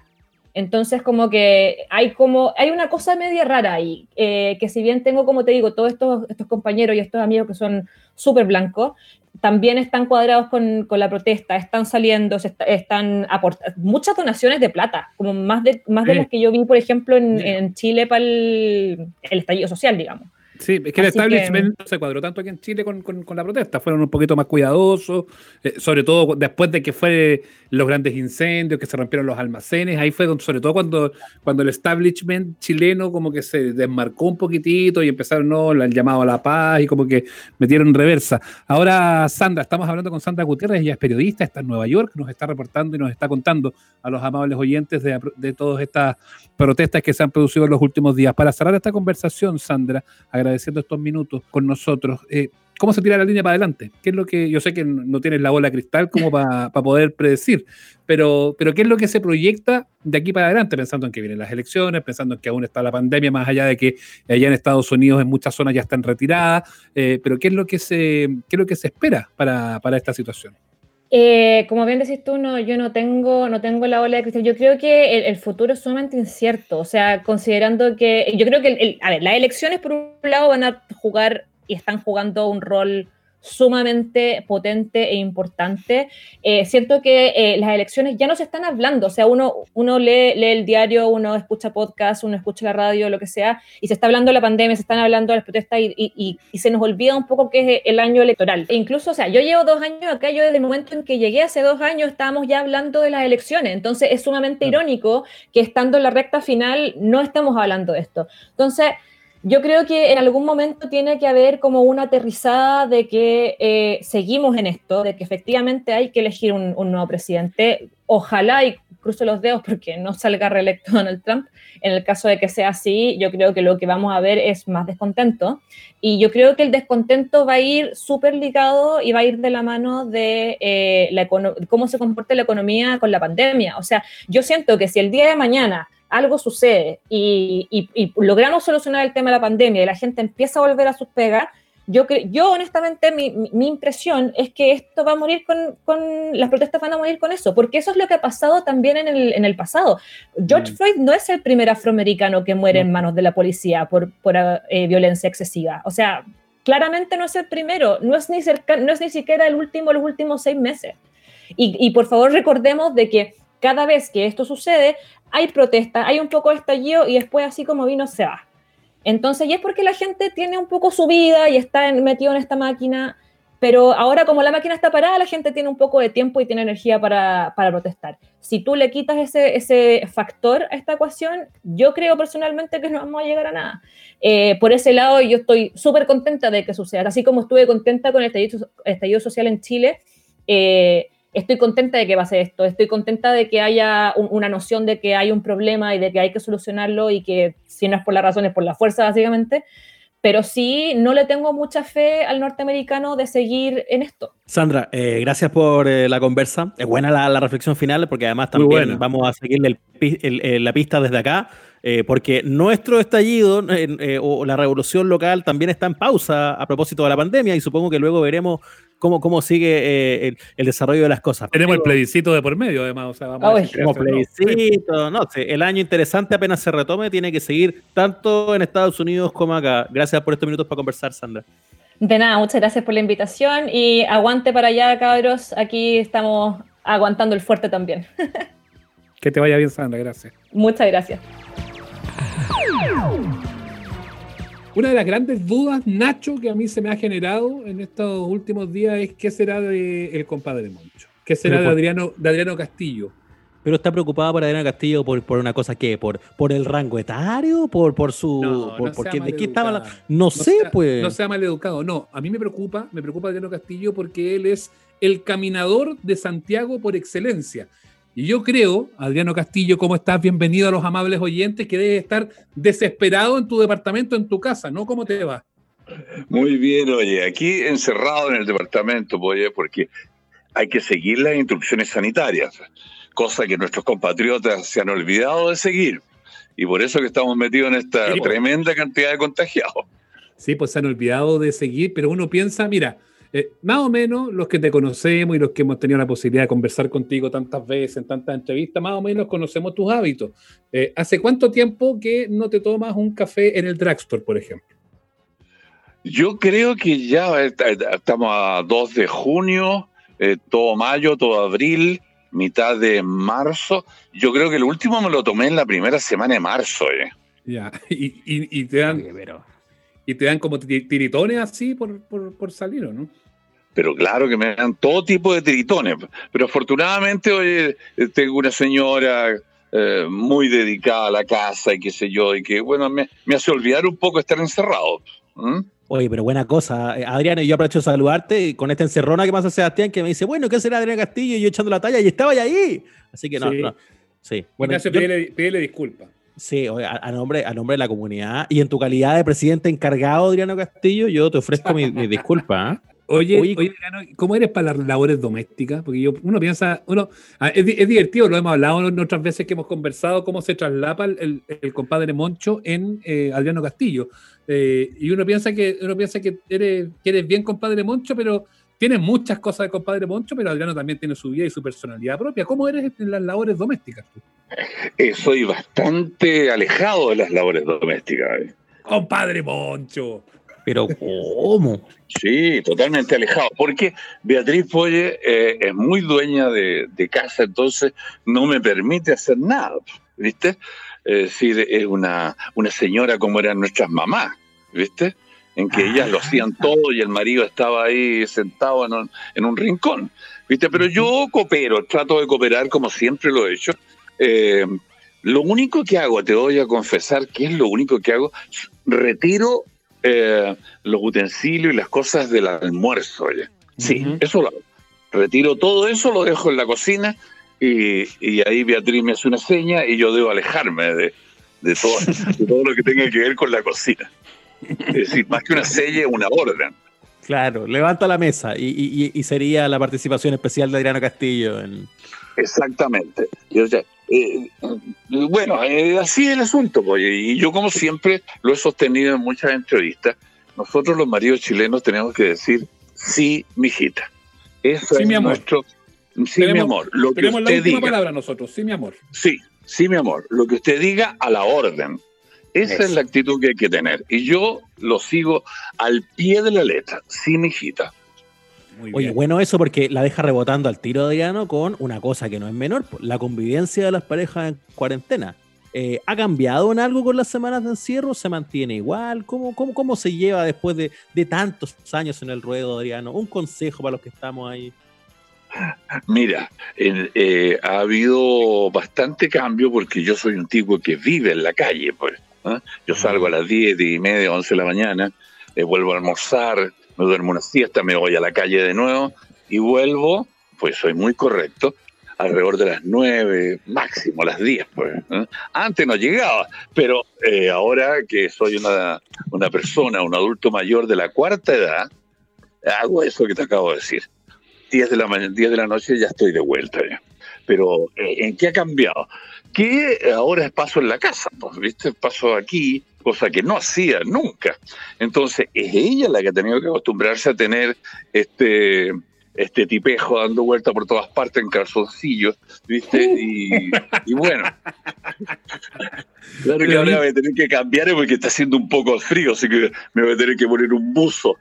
Entonces, como que hay como, hay una cosa media rara ahí, eh, que si bien tengo, como te digo, todos estos, estos compañeros y estos amigos que son súper blancos, también están cuadrados con, con, la protesta, están saliendo, están aportando muchas donaciones de plata, como más de, más de las que yo vi, por ejemplo, en, en Chile para el, el estallido social, digamos. Sí, es que el establishment no se cuadró tanto aquí en Chile con, la protesta, fueron un poquito más cuidadosos, eh, sobre todo después de que fue los grandes incendios, que se rompieron los almacenes, ahí fue sobre todo cuando, cuando el establishment chileno como que se desmarcó un poquitito y empezaron ¿no? el llamado a la paz y como que metieron reversa. Ahora, Sandra, estamos hablando con Sandra Gutiérrez, ella es periodista, está en Nueva York, nos está reportando y nos está contando a los amables oyentes de, de todas estas protestas que se han producido en los últimos días. Para cerrar esta conversación, Sandra, agradeciendo estos minutos con nosotros, eh, ¿cómo se tira la línea para adelante? ¿Qué es lo que yo sé que no tienes la bola cristal como para poder predecir, pero, pero ¿qué es lo que se proyecta de aquí para adelante? Pensando en que vienen las elecciones, pensando en que aún está la pandemia, más allá de que allá en Estados Unidos en muchas zonas ya están retiradas, eh, pero ¿qué es lo que se, qué es lo que se espera para, para esta situación? Eh, como bien decís tú, no, yo no tengo, no tengo la ola de cristal. Yo creo que el, futuro es sumamente incierto. O sea, considerando que. Yo creo que, a ver, las elecciones, por un lado, van a jugar y están jugando un rol sumamente potente e importante. Eh, siento que eh, las elecciones ya no se están hablando, o sea, uno, uno lee, lee, el diario, uno escucha podcast, uno escucha la radio, lo que sea, y se está hablando de la pandemia, se están hablando de las protestas y, y, y, se nos olvida un poco que es el año electoral. E incluso, o sea, yo llevo dos años acá, yo desde el momento en que llegué hace dos años estábamos ya hablando de las elecciones, entonces es sumamente irónico que estando en la recta final no estamos hablando de esto. Entonces, yo creo que en algún momento tiene que haber como una aterrizada de que eh, seguimos en esto, de que efectivamente hay que elegir un, nuevo presidente. Ojalá, y cruzo los dedos porque no salga reelecto Donald Trump, en el caso de que sea así, yo creo que lo que vamos a ver es más descontento. Y yo creo que el descontento va a ir súper ligado y va a ir de la mano de eh, la cómo se comporta la economía con la pandemia. O sea, yo siento que si el día de mañana algo sucede y, logramos solucionar el tema de la pandemia y la gente empieza a volver a sus pegas, yo, yo honestamente mi, mi, impresión es que esto va a morir con, con, las protestas van a morir con eso, porque eso es lo que ha pasado también en el, en el pasado. George mm. Floyd no es el primer afroamericano que muere en manos de la policía por, por eh, violencia excesiva. O sea, claramente no es el primero, no es ni, cerca, no es ni siquiera el último, los últimos seis meses. Y, y por favor recordemos de que cada vez que esto sucede, hay protesta, hay un poco de estallido y después así como vino se va. Entonces, y es porque la gente tiene un poco su vida y está metido en esta máquina, pero ahora como la máquina está parada, la gente tiene un poco de tiempo y tiene energía para, protestar. Si tú le quitas ese, ese, factor a esta ecuación, yo creo personalmente que no vamos a llegar a nada. Eh, por ese lado, yo estoy súper contenta de que suceda, así como estuve contenta con el estallido, estallido social en Chile. Eh, estoy contenta de que va a ser esto, estoy contenta de que haya una noción de que hay un problema y de que hay que solucionarlo y que si no es por la razón es por la fuerza básicamente, pero sí no le tengo mucha fe al norteamericano de seguir en esto. Sandra, eh, gracias por eh, la conversa. Es buena la, reflexión final porque además también vamos a seguirle la pista desde acá. Eh, porque nuestro estallido o la revolución local también está en pausa a propósito de la pandemia y supongo que luego veremos cómo, cómo sigue eh, el, desarrollo de las cosas. Tenemos el plebiscito de por medio, además. O sea, vamos como plebiscito, no, el año interesante apenas se retome, tiene que seguir tanto en Estados Unidos como acá. Gracias por estos minutos para conversar, Sandra. De nada, muchas gracias por la invitación y aguante para allá, cabros. Aquí estamos aguantando el fuerte también. que te vaya bien, Sandra, gracias. Muchas gracias. Una de las grandes dudas, Nacho, que a mí se me ha generado en estos últimos días es qué será de el compadre Moncho, qué será de Adriano, de Adriano Castillo. Pero está preocupado por Adriano Castillo por, por una cosa que, por, por el rango etario, por, por su. No, porque, ¿De qué estaba no, sé, pues. No sea mal educado. No, a mí me preocupa, me preocupa Adriano Castillo porque él es el caminador de Santiago por excelencia. Y yo creo, Adriano Castillo, ¿cómo estás? Bienvenido a los amables oyentes, que debes estar desesperado en tu departamento, en tu casa, ¿no? ¿Cómo te va? Muy bien, oye, aquí encerrado en el departamento, oye, porque hay que seguir las instrucciones sanitarias, cosa que nuestros compatriotas se han olvidado de seguir. Y por eso que estamos metidos en esta tremenda cantidad de contagiados. Sí, pues se han olvidado de seguir, pero uno piensa, mira, eh, más o menos los que te conocemos y los que hemos tenido la posibilidad de conversar contigo tantas veces, en tantas entrevistas, más o menos conocemos tus hábitos. Eh, ¿Hace cuánto tiempo que no te tomas un café en el drugstore, por ejemplo? Yo creo que ya estamos a 2 de junio, eh, todo mayo, todo abril, mitad de marzo. Yo creo que el último me lo tomé en la primera semana de marzo. Eh. Ya, y, te dan... Y te dan como tiritones así por, por, salir, ¿o no? Pero claro que me dan todo tipo de tiritones. Pero afortunadamente, hoy tengo una señora eh, muy dedicada a la casa y qué sé yo, y que, bueno, me, hace olvidar un poco estar encerrado. Oye, pero buena cosa. Eh, Adrián, yo aprovecho de saludarte con esta encerrona que pasa Sebastián, que me dice, bueno, ¿qué será Adrián Castillo? Y yo echando la talla y estaba ahí. Así que no, sí. no. Sí. Bueno, pídele, disculpas. Sí, a, nombre, a nombre de la comunidad y en tu calidad de presidente encargado, Adriano Castillo, yo te ofrezco mi, disculpa. ¿ah? Oye, oye, ¿cómo eres para las labores domésticas? Porque yo, uno piensa, uno, ah, es, divertido, lo hemos hablado otras veces que hemos conversado, cómo se traslapa el, compadre Moncho en eh, Adriano Castillo. Eh, y uno piensa que uno piensa que eres, eres bien compadre Moncho, pero tienes muchas cosas de compadre Moncho, pero Adriano también tiene su vida y su personalidad propia. ¿Cómo eres en las labores domésticas? Eh, soy bastante alejado de las labores domésticas. Eh. Compadre Moncho. Pero ¿cómo? Sí, totalmente alejado. Porque Beatriz Polle es muy dueña de, de, casa, entonces no me permite hacer nada, ¿viste? es decir, es una, una señora como eran nuestras mamás, ¿viste? En que ellas lo hacían ah. todo y el marido estaba ahí sentado en un, en un rincón, ¿viste? Pero yo coopero, trato de cooperar como siempre lo he hecho. Eh, lo único que hago, te voy a confesar que es lo único que hago, retiro eh, los utensilios y las cosas del almuerzo. Sí, eso lo hago. Retiro todo eso, lo dejo en la cocina y, ahí Beatriz me hace una seña y yo debo alejarme de, de, todo, todo lo que tenga que ver con la cocina. Es decir, más que una seña, una orden. Claro, levanta la mesa y, y, sería la participación especial de Adriano Castillo. En... Exactamente. Eh, bueno, eh, así es el asunto, pues, y yo como siempre lo he sostenido en muchas entrevistas, nosotros los maridos chilenos tenemos que decir, sí, mijita. Eso es nuestro Sí, mi amor. Lo que usted la última diga. palabra nosotros. Sí, mi amor. Sí, sí, mi amor. Lo que usted diga a la orden. Esa es la actitud que hay que tener. Y yo lo sigo al pie de la letra. Sí, mi Oye, bueno eso porque la deja rebotando al tiro de Diano con una cosa que no es menor, la convivencia de las parejas en cuarentena. Eh, ¿Ha cambiado en algo con las semanas de encierro? ¿Se mantiene igual? ¿Cómo, cómo, cómo se lleva después de, de tantos años en el ruedo, Adriano? Un consejo para los que estamos ahí. Mira, eh, ha habido bastante cambio porque yo soy un tipo que vive en la calle. Pues, ¿ah? Yo salgo a las 10, 10 y media, 11 de la mañana, eh, vuelvo a almorzar, me duermo una siesta, me voy a la calle de nuevo y vuelvo, pues soy muy correcto, alrededor de las 9, máximo las 10. Pues, ¿ah? Antes no llegaba, pero eh, ahora que soy una, una persona, un adulto mayor de la cuarta edad, hago eso que te acabo de decir. 10 de la, 10 de la noche ya estoy de vuelta. Pero eh, ¿en qué ha cambiado? Que ahora paso en la casa, pues, ¿viste? Paso aquí, cosa que no hacía nunca. Entonces, es ella la que ha tenido que acostumbrarse a tener este, este tipejo dando vuelta por todas partes en calzoncillos, ¿viste? Y, bueno, claro que ahora voy a tener que cambiar porque está haciendo un poco frío, así que me voy a tener que poner un buzo.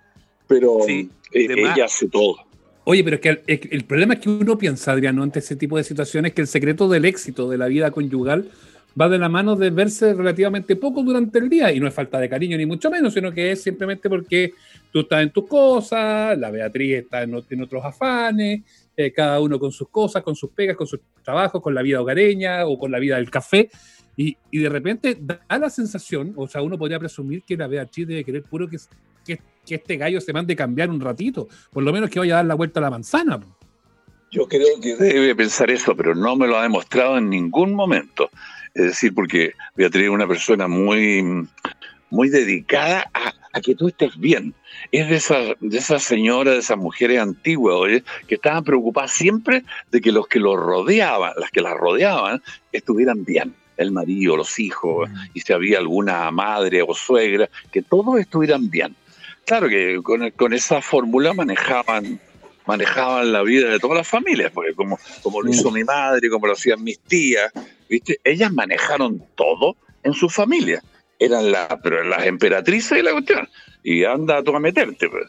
Pero eh, ella hace todo. Oye, pero es que el, problema es que uno piensa, Adriano, ante ese tipo de situaciones, que el secreto del éxito de la vida conyugal va de la mano de verse relativamente poco durante el día. Y no es falta de cariño, ni mucho menos, sino que es simplemente porque tú estás en tus cosas, la Beatriz está en, otros afanes, eh, cada uno con sus cosas, con sus pegas, con sus trabajos, con la vida hogareña o con la vida del café. Y, de repente da la sensación, o sea, uno podría presumir que la Beatriz debe querer puro que, este gallo se mande cambiar un ratito, por lo menos que vaya a dar la vuelta a la manzana. Yo creo que debe pensar eso, pero no me lo ha demostrado en ningún momento. Es decir, porque Beatriz es una persona muy, muy dedicada a, que tú estés bien. Es de esas de esa señoras, de esas mujeres antiguas, oye, que estaban preocupadas siempre de que los que los rodeaban, las que las rodeaban, estuvieran bien. El marido, los hijos, mm. y si había alguna madre o suegra, que todos estuvieran bien. Claro que con, con esa fórmula manejaban manejaban la vida de todas las familias, porque como, como lo hizo mm. mi madre, como lo hacían mis tías, ¿viste? Ellas manejaron todo en su familia. Eran la, pero las emperatrices de la cuestión. Y anda tú a meterte, pues.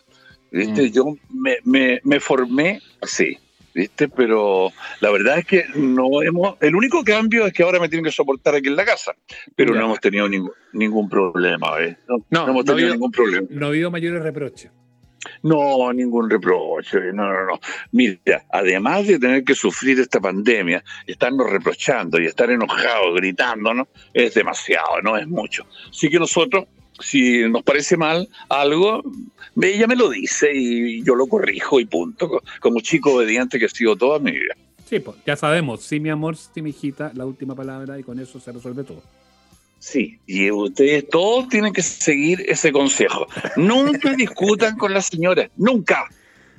¿viste? Mm. Yo me, me, formé así, ¿viste? Pero la verdad es que no hemos. El único cambio es que ahora me tienen que soportar aquí en la casa, pero no hemos tenido ningún, ningún problema, ¿ves? No, hemos tenido ningún problema. No ha habido mayores reproches. No, ningún reproche, no, no, no. Mira, además de tener que sufrir esta pandemia, estarnos reprochando y estar enojados, gritándonos, es demasiado, no es mucho. Así que nosotros, si nos parece mal algo, ella me lo dice y yo lo corrijo y punto, como chico obediente que he sido toda mi vida. Sí, pues ya sabemos, sí, mi amor, sí, mi hijita, la última palabra y con eso se resuelve todo. Sí, y ustedes todos tienen que seguir ese consejo. Nunca discutan con la señora, nunca,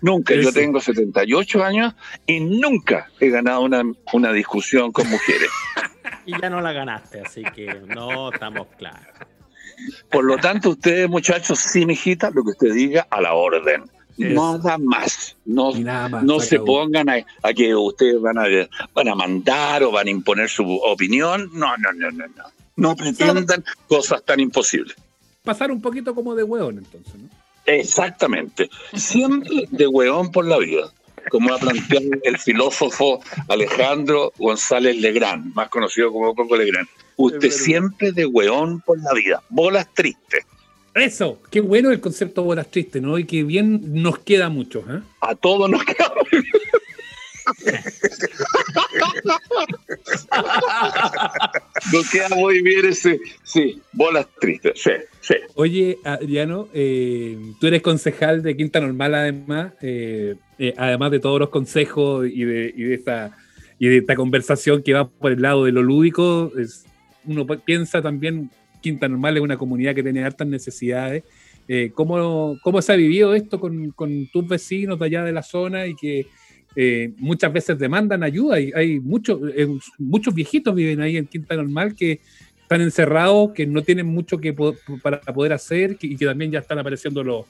nunca. Yo tengo 78 años y nunca he ganado una, una discusión con mujeres. y ya no la ganaste, así que no estamos claros. Por lo tanto, ustedes, muchachos, sí, mijita, lo que usted diga, a la orden. Nada más. No, no se pongan a, a, que ustedes van a, van a mandar o van a imponer su opinión. No, no, no, no, no. No pretendan cosas tan imposibles. Pasar un poquito como de hueón, entonces, ¿no? Exactamente. Siempre de hueón por la vida, como ha planteado el filósofo Alejandro González Legrand, más conocido como Coco Legrand. Usted siempre de hueón por la vida. Bolas tristes. Eso, qué bueno el concepto bolas tristes, ¿no? Y que bien nos queda mucho, ¿eh? A todos nos queda Nos queda muy bien ese, sí, bolas tristes, sí, sí. Oye, Adriano, eh, tú eres concejal de Quinta Normal además, eh, eh, además de todos los consejos y de, esta, y de esta conversación que va por el lado de lo lúdico, es, uno piensa también, Quinta Normal es una comunidad que tiene hartas necesidades. ¿cómo, ¿Cómo se ha vivido esto con, con tus vecinos de allá de la zona y que eh, muchas veces demandan ayuda y hay muchos, eh, muchos viejitos viven ahí en Quinta Normal que están encerrados, que no tienen mucho que para poder hacer y que también ya están apareciendo los,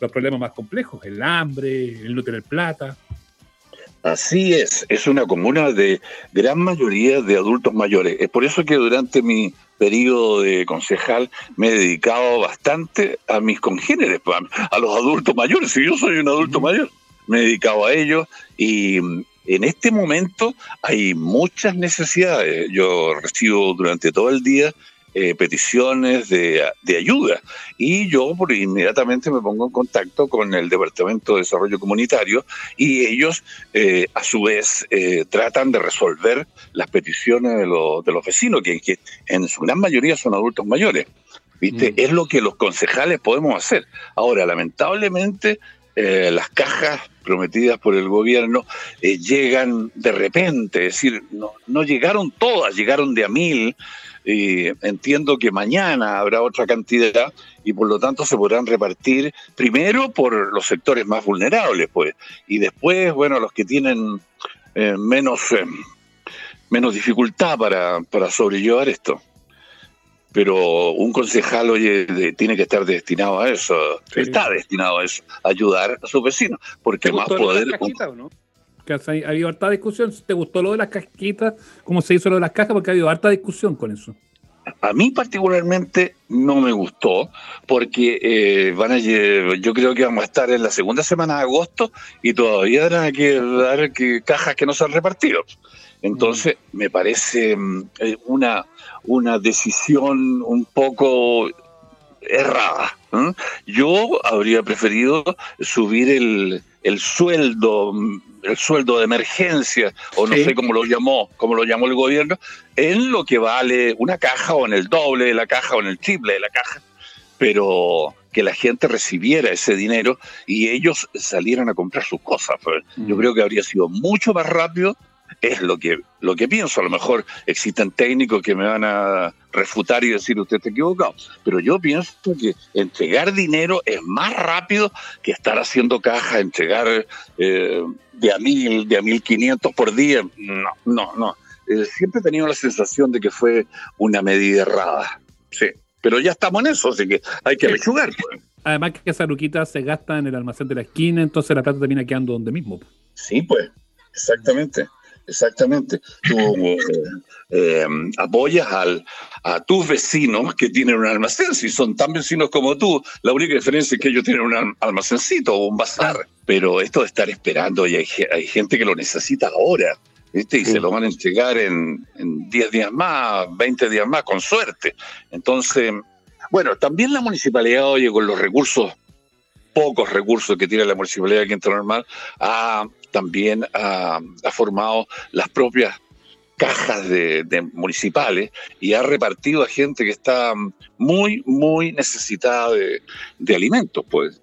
los problemas más complejos, el hambre, el no tener plata. Así es, es una comuna de gran mayoría de adultos mayores. Es por eso que durante mi periodo de concejal me he dedicado bastante a mis congéneres, a los adultos mayores, si yo soy un adulto mayor me he dedicado a ello y mm, en este momento hay muchas necesidades. Yo recibo durante todo el día eh, peticiones de, ayuda y yo por, inmediatamente me pongo en contacto con el Departamento de Desarrollo Comunitario y ellos eh, a su vez eh, tratan de resolver las peticiones de, de los vecinos, que, que, en su gran mayoría son adultos mayores. ¿Viste? Mm. Es lo que los concejales podemos hacer. Ahora, lamentablemente, las cajas prometidas por el gobierno eh, llegan de repente, es decir, no, no llegaron todas, llegaron de a mil. y entiendo que mañana habrá otra cantidad y por lo tanto se podrán repartir primero por los sectores más vulnerables, pues, y después, bueno, los que tienen eh, menos, eh, menos dificultad para, para sobrellevar esto pero un concejal, oye, tiene que estar destinado a eso, está destinado a eso, ayudar a sus vecinos, porque más poder... ¿o no? ha habido harta discusión, ¿te gustó lo de las casquitas? ¿Cómo se hizo lo de las cajas? Porque ha habido harta discusión con eso. A mí particularmente no me gustó porque eh, van a, yo creo que vamos a estar en la segunda semana de agosto y todavía habrá que dar que, cajas que no se han repartido. Entonces, me parece mm, eh, una, una decisión un poco errada. Yo habría preferido subir el, el sueldo, el sueldo de emergencia, o no sé cómo lo llamó, cómo lo llamó el gobierno, en lo que vale una caja, o en el doble de la caja, o en el triple de la caja. Pero que la gente recibiera ese dinero y ellos salieran a comprar sus cosas. Pues. Yo mm. creo que habría sido mucho más rápido es lo que, lo que pienso. A lo mejor existen técnicos que me van a refutar y decir usted está equivocado. Pero yo pienso que entregar dinero es más rápido que estar haciendo caja, entregar eh, de a mil, de a mil quinientos por día. No, no, no. Eh, siempre he tenido la sensación de que fue una medida errada. Sí. Pero ya estamos en eso, así que hay que lechugar. Pues. Además que esa ruquita se gasta en el almacén de la esquina, entonces la plata termina quedando donde mismo. Sí, pues, exactamente exactamente. Tú eh, eh, apoyas al, a tus vecinos que tienen un almacén, si son tan vecinos como tú, la única diferencia es que ellos tienen un almacencito o un bazar. Pero esto de estar esperando, y hay, gente que lo necesita ahora. ¿viste? Y se lo van a entregar en, en 10 días más, 20 días más, con suerte. Entonces, bueno, también la municipalidad, oye, con los recursos pocos recursos que tiene la municipalidad de Quinta Normal, ha también ha, formado las propias cajas de, municipales y ha repartido a gente que está muy, muy necesitada de, alimentos, pues.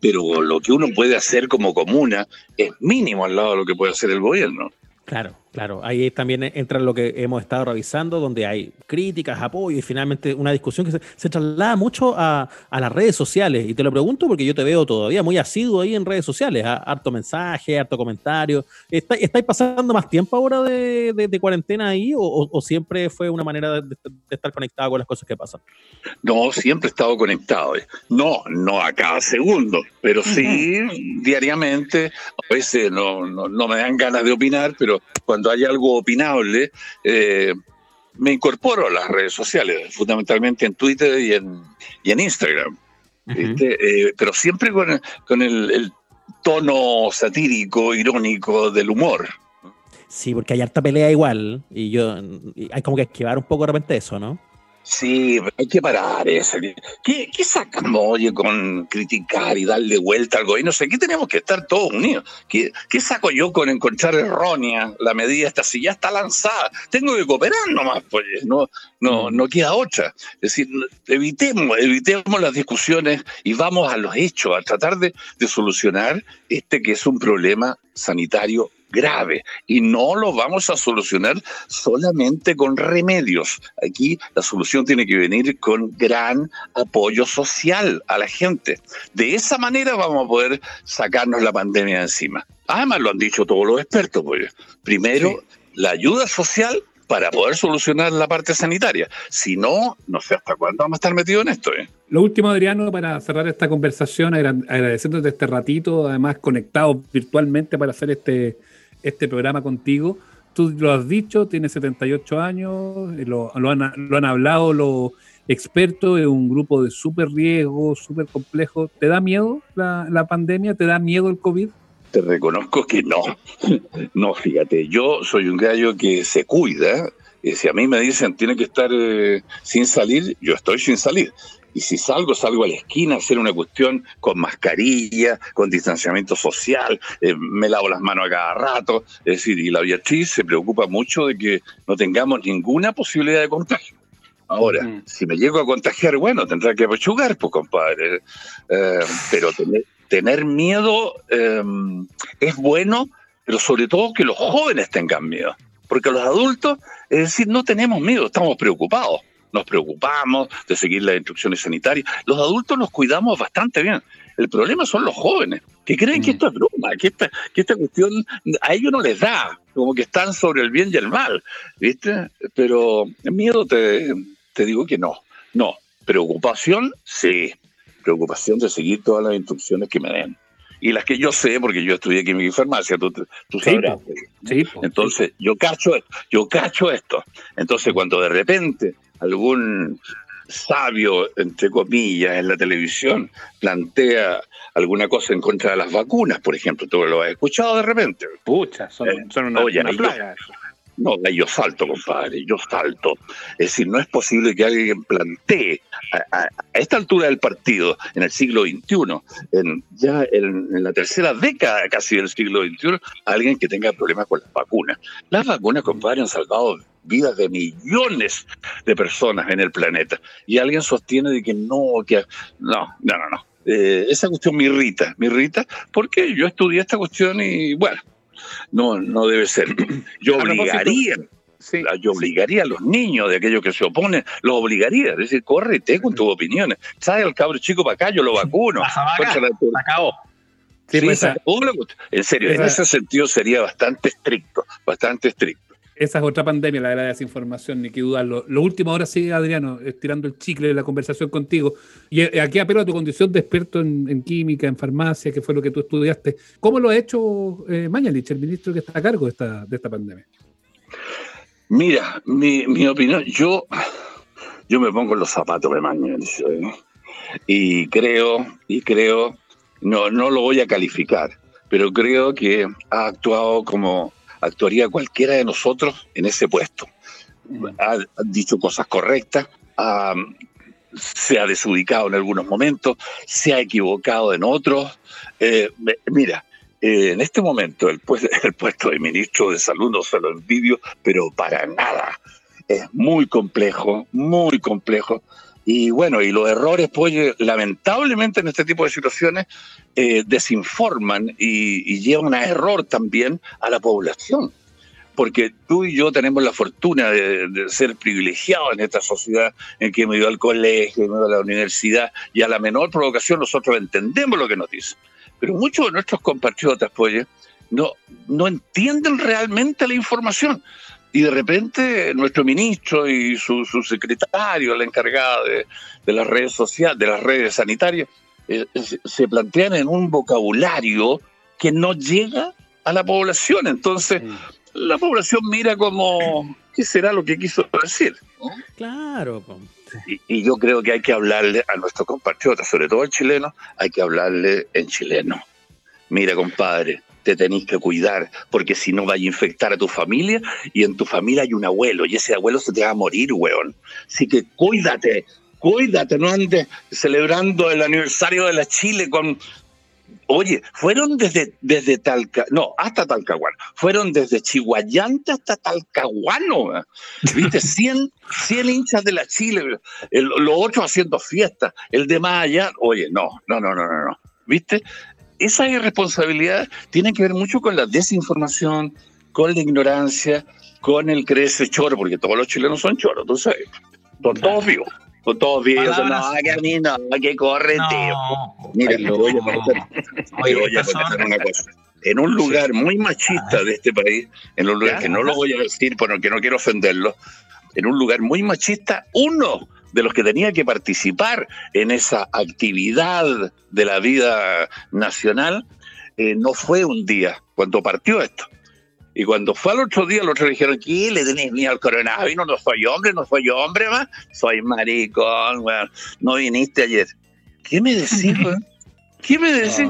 Pero lo que uno puede hacer como comuna es mínimo al lado de lo que puede hacer el gobierno. Claro, claro. Ahí también entra lo que hemos estado revisando, donde hay críticas, apoyo y finalmente una discusión que se, traslada mucho a, las redes sociales. Y te lo pregunto porque yo te veo todavía muy asiduo ahí en redes sociales. Harto mensaje, harto comentario. ¿Estáis pasando más tiempo ahora de, cuarentena ahí o, siempre fue una manera de, estar conectado con las cosas que pasan? No, siempre he estado conectado. No, no a cada segundo, pero sí diariamente. A veces no, no me dan ganas de opinar, pero cuando hay algo opinable, eh, me incorporo a las redes sociales, fundamentalmente en Twitter y en, en Instagram. Eh, pero siempre con, con el, tono satírico, irónico del humor. Sí, porque hay harta pelea igual, y yo hay como que esquivar un poco de repente eso, ¿no? Sí, hay que parar eso. ¿Qué, qué sacamos, oye, con criticar y darle vuelta al gobierno? No sé, ¿qué tenemos que estar todos unidos? ¿Qué, ¿Qué, saco yo con encontrar errónea la medida esta? Si ya está lanzada, tengo que cooperar nomás, pues, no, no, no queda otra. Es decir, evitemos, evitemos las discusiones y vamos a los hechos, a tratar de, de solucionar este que es un problema sanitario grave y no lo vamos a solucionar solamente con remedios. Aquí la solución tiene que venir con gran apoyo social a la gente. De esa manera vamos a poder sacarnos la pandemia encima. Además lo han dicho todos los expertos. Pues. Primero, la ayuda social para poder solucionar la parte sanitaria. Si no, no sé hasta cuándo vamos a estar metidos en esto. ¿eh? Lo último, Adriano, para cerrar esta conversación, agradeciéndote este ratito, además conectado virtualmente para hacer este, este programa contigo. Tú lo has dicho, tienes 78 años, eh, lo, han, lo han hablado los expertos, es un grupo de súper riesgo, súper complejo. ¿Te da miedo la, la pandemia? ¿Te da miedo el COVID? Te reconozco que no. No, fíjate, yo soy un gallo que se cuida. Y si a mí me dicen tiene que estar eh, sin salir, yo estoy sin salir y si salgo, salgo a la esquina a hacer una cuestión con mascarilla, con distanciamiento social, eh, me lavo las manos a cada rato, es decir, y la Beatriz se preocupa mucho de que no tengamos ninguna posibilidad de contagio. Ahora, mm. si me llego a contagiar, bueno, tendrá que apechugar, pues compadre, eh, pero tener, miedo em, es bueno, pero sobre todo que los jóvenes tengan miedo, porque los adultos, es decir, no tenemos miedo, estamos preocupados nos preocupamos de seguir las instrucciones sanitarias. Los adultos nos cuidamos bastante bien. El problema son los jóvenes, que creen que mm. esto es broma, que esta, que esta cuestión a ellos no les da, como que están sobre el bien y el mal, ¿viste? Pero miedo te, te digo que no, no. Preocupación, sí. Preocupación de seguir todas las instrucciones que me den y las que yo sé, porque yo estudié química y farmacia, tú, tú sabrás. Sí, Entonces, yo cacho, yo cacho esto. Entonces, cuando de repente algún sabio, entre comillas, en la televisión plantea alguna cosa en contra de las vacunas, por ejemplo. ¿Tú lo has escuchado de repente? Pucha, son, eh, una, plaga. No, yo salto, compadre, yo salto. Es decir, no es posible que alguien plantee a, esta altura del partido, en el siglo XXI, en, ya en, la tercera década casi del siglo XXI, alguien que tenga problemas con las vacunas. Las vacunas, compadre, han salvado vidas de millones de personas en el planeta. Y alguien sostiene de que no, que no, no, no, no. Eh, esa cuestión me irrita, me irrita porque yo estudié esta cuestión y bueno, no, no debe ser. Yo obligaría, yo obligaría a los niños de aquellos que se oponen, los obligaría, es decir, córrete con tus opiniones. Trae al cabro chico para acá, yo lo vacuno. acabó. Pues, en serio, en ese sentido sería bastante estricto, bastante estricto. Esa es otra pandemia, la de la desinformación, ni que dudarlo. Lo último ahora sí, Adriano, estirando el chicle de la conversación contigo. Y eh, aquí apelo a tu condición de experto en, química, en farmacia, que fue lo que tú estudiaste. ¿Cómo lo ha hecho eh, Mañalich, el ministro que está a cargo de esta, de esta pandemia? Mira, mi, mi opinión, yo, yo me pongo los zapatos de Mañalich. ¿eh? Y creo, y creo, no, no lo voy a calificar, pero creo que ha actuado como actuaría cualquiera de nosotros en ese puesto. Ha, dicho cosas correctas, se ha desubicado en algunos momentos, se ha equivocado en otros. Eh, mira, eh, en este momento el, el puesto de ministro de Salud no se lo envidio, pero para nada. Es muy complejo, muy complejo. Y bueno, y los errores, pues lamentablemente en este tipo de situaciones eh, desinforman y, llevan a error también a la población. Porque tú y yo tenemos la fortuna de, ser privilegiados en esta sociedad en que hemos ido al colegio, hemos ido a la universidad y a la menor provocación nosotros entendemos lo que nos dicen. Pero muchos de nuestros compatriotas, pues, no, no entienden realmente la información y de repente nuestro ministro y su, secretario, la encargada de, las redes sociales, de las redes sanitarias, eh, se plantean en un vocabulario que no llega a la población. Entonces, la población mira como, ¿qué será lo que quiso decir? Claro. Y, y, yo creo que hay que hablarle a nuestros compatriotas, sobre todo al chileno, hay que hablarle en chileno. Mira, compadre, te tenéis que cuidar, porque si no vaya a infectar a tu familia y en tu familia hay un abuelo y ese abuelo se te va a morir, weón. Así que cuídate, cuídate, no andes celebrando el aniversario de la Chile con... Oye, fueron desde, desde Talca, no, hasta Talcahuano, fueron desde Chihuayante hasta Talcahuano, viste, 100, 100 hinchas de la Chile, los otros haciendo fiestas, el de más allá, oye, no, no, no, no, no, no, viste, esa irresponsabilidad tiene que ver mucho con la desinformación, con la ignorancia, con el creerse choro, porque todos los chilenos son choros, tú sabes. Son todos vivos. Son todos vivos. No, que a mí no, que corre, tío. Mira, lo voy a comentar, una cosa. En un lugar muy machista de este país, en un lugar que no lo voy a decir porque no quiero ofenderlo, en un lugar muy machista, uno de los que tenía que participar en esa actividad de la vida nacional, eh, no fue un día cuando partió esto. Y cuando fue al otro día, los otros dijeron, ¿qué le tenéis miedo al coronavirus? No soy hombre, no soy hombre más, soy maricón, no viniste ayer. ¿Qué me decís, ¿Qué me decís?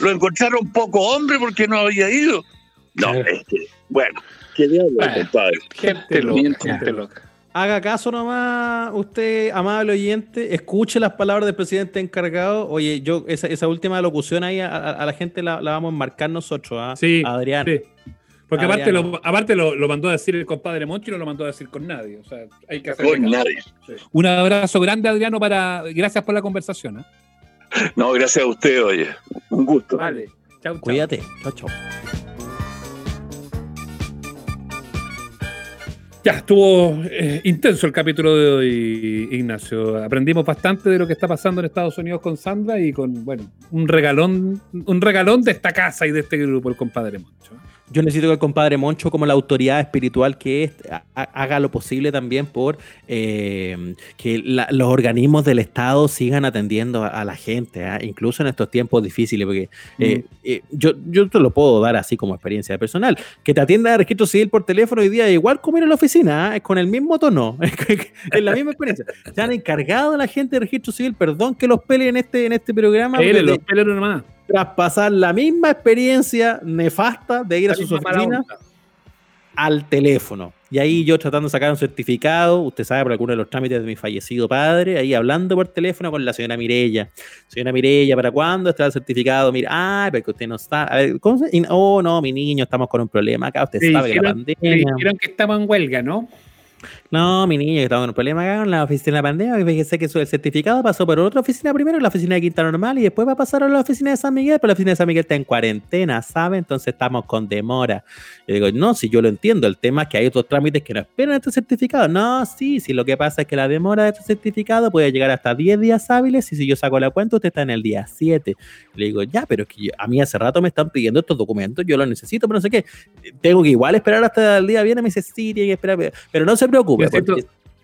Lo encontraron poco hombre porque no había ido. No, es que, bueno, qué diablo, compadre. Gente loca, gente loca. Haga caso nomás, usted, amable oyente, escuche las palabras del presidente encargado. Oye, yo esa, esa última locución ahí a, la gente la, vamos a enmarcar nosotros, ¿ah? sí, Adrián. Sí. Porque aparte, lo, aparte lo, mandó a decir el compadre Monchi y no lo mandó a decir con nadie. O sea, hay que hacer. Con nadie. Un abrazo grande, Adriano, para. Gracias por la conversación. ¿eh? No, gracias a usted, oye. Un gusto. Vale. Chau, chau. Cuídate. Chao, chao. Ya, estuvo eh, intenso el capítulo de hoy, Ignacio. Aprendimos bastante de lo que está pasando en Estados Unidos con Sandra y con, bueno, un regalón, un regalón de esta casa y de este grupo, el compadre Moncho. Yo necesito que el compadre Moncho, como la autoridad espiritual que es, haga lo posible también por eh, que los organismos del Estado sigan atendiendo a, la gente, ¿ah? incluso en estos tiempos difíciles, porque eh, mm. eh, yo, yo te lo puedo dar así como experiencia personal. Que te atienda el registro civil por teléfono hoy día, igual como ir a la oficina, ¿ah? es con el mismo tono, es la misma experiencia. Se han encargado a la gente de registro civil, perdón que los peleen en este, en este programa. los peleen nomás tras pasar la misma experiencia nefasta de ir a sus oficinas, al teléfono. Y ahí yo tratando de sacar un certificado, usted sabe por alguno de los trámites de mi fallecido padre, ahí hablando por teléfono con la señora Mirella. Señora Mirella, ¿para cuándo está el certificado? Mira, ah, porque usted no está. A ver, ¿cómo se? Oh, no, mi niño, estamos con un problema acá. Usted sabe que la pandemia. dijeron que estamos en huelga, ¿no? No, mi niño que estaba con un problema acá en la oficina de la pandemia, fíjese que el certificado pasó por otra oficina primero, la oficina de Quinta Normal, y después va a pasar a la oficina de San Miguel, pero la oficina de San Miguel está en cuarentena, ¿sabe? Entonces estamos con demora. Yo digo, no, si yo lo entiendo, el tema es que hay otros trámites que no esperan este certificado. No, sí, sí, lo que pasa es que la demora de este certificado puede llegar hasta 10 días hábiles, y si yo saco la cuenta, usted está en el día 7. Le digo, ya, pero es que a mí hace rato me están pidiendo estos documentos, yo los necesito, pero no sé qué. Tengo que igual esperar hasta el día viene, me dice, sí, tiene que esperar, pero no se preocupe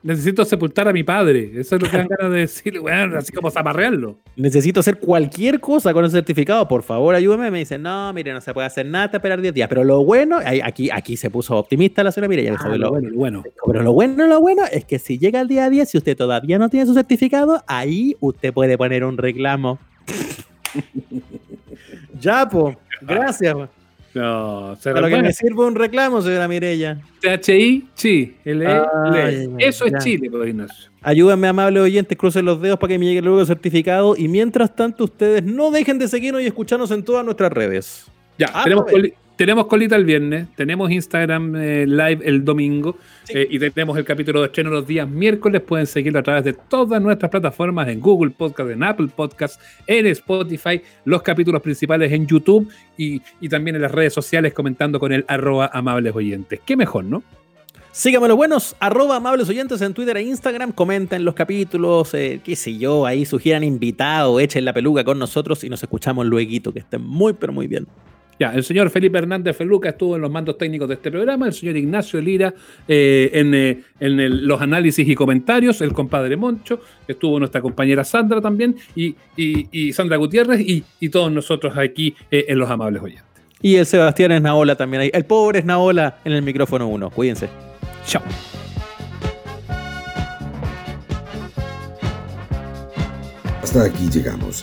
necesito sepultar a mi padre. Eso es lo que dan ganas de decir, bueno, así como zamarrearlo. Necesito hacer cualquier cosa con el certificado, por favor, ayúdame. Me dicen, no, mire, no se puede hacer nada hasta esperar 10 días. Pero lo bueno, aquí, aquí se puso optimista la señora, mire, ya ah, lo, bueno, lo bueno. Pero lo bueno, lo bueno es que si llega el día 10, si usted todavía no tiene su certificado, ahí usted puede poner un reclamo. ya, pues, gracias. No, se Para que me sirva un reclamo, señora Mirella. THI, sí. Eso es Chile, pues, Ignacio. Ayúdenme, amables oyentes, crucen los dedos para que me llegue luego el certificado. Y mientras tanto, ustedes no dejen de seguirnos y escucharnos en todas nuestras redes. Ya, tenemos, tenemos colita el viernes, tenemos Instagram eh, live el domingo eh, y tenemos el capítulo de estreno los días miércoles. Pueden seguirlo a través de todas nuestras plataformas en Google Podcast, en Apple Podcast, en Spotify, los capítulos principales en YouTube y, también en las redes sociales comentando con el arroba amables oyentes. Qué mejor, ¿no? Síganme los buenos, arroba amables oyentes en Twitter e Instagram, comenten los capítulos, eh, qué sé yo, ahí sugieran invitado, echen la peluca con nosotros y nos escuchamos luego, que estén muy pero muy bien. Ya, el señor Felipe Hernández Feluca estuvo en los mandos técnicos de este programa, el señor Ignacio Lira eh, en, eh, los análisis y comentarios, el compadre Moncho, estuvo nuestra compañera Sandra también, y, Sandra Gutiérrez, y, todos nosotros aquí eh, en Los Amables Oyentes. Y el Sebastián Esnaola también ahí. El pobre Esnaola en el micrófono 1. Cuídense. Chao. Hasta aquí llegamos.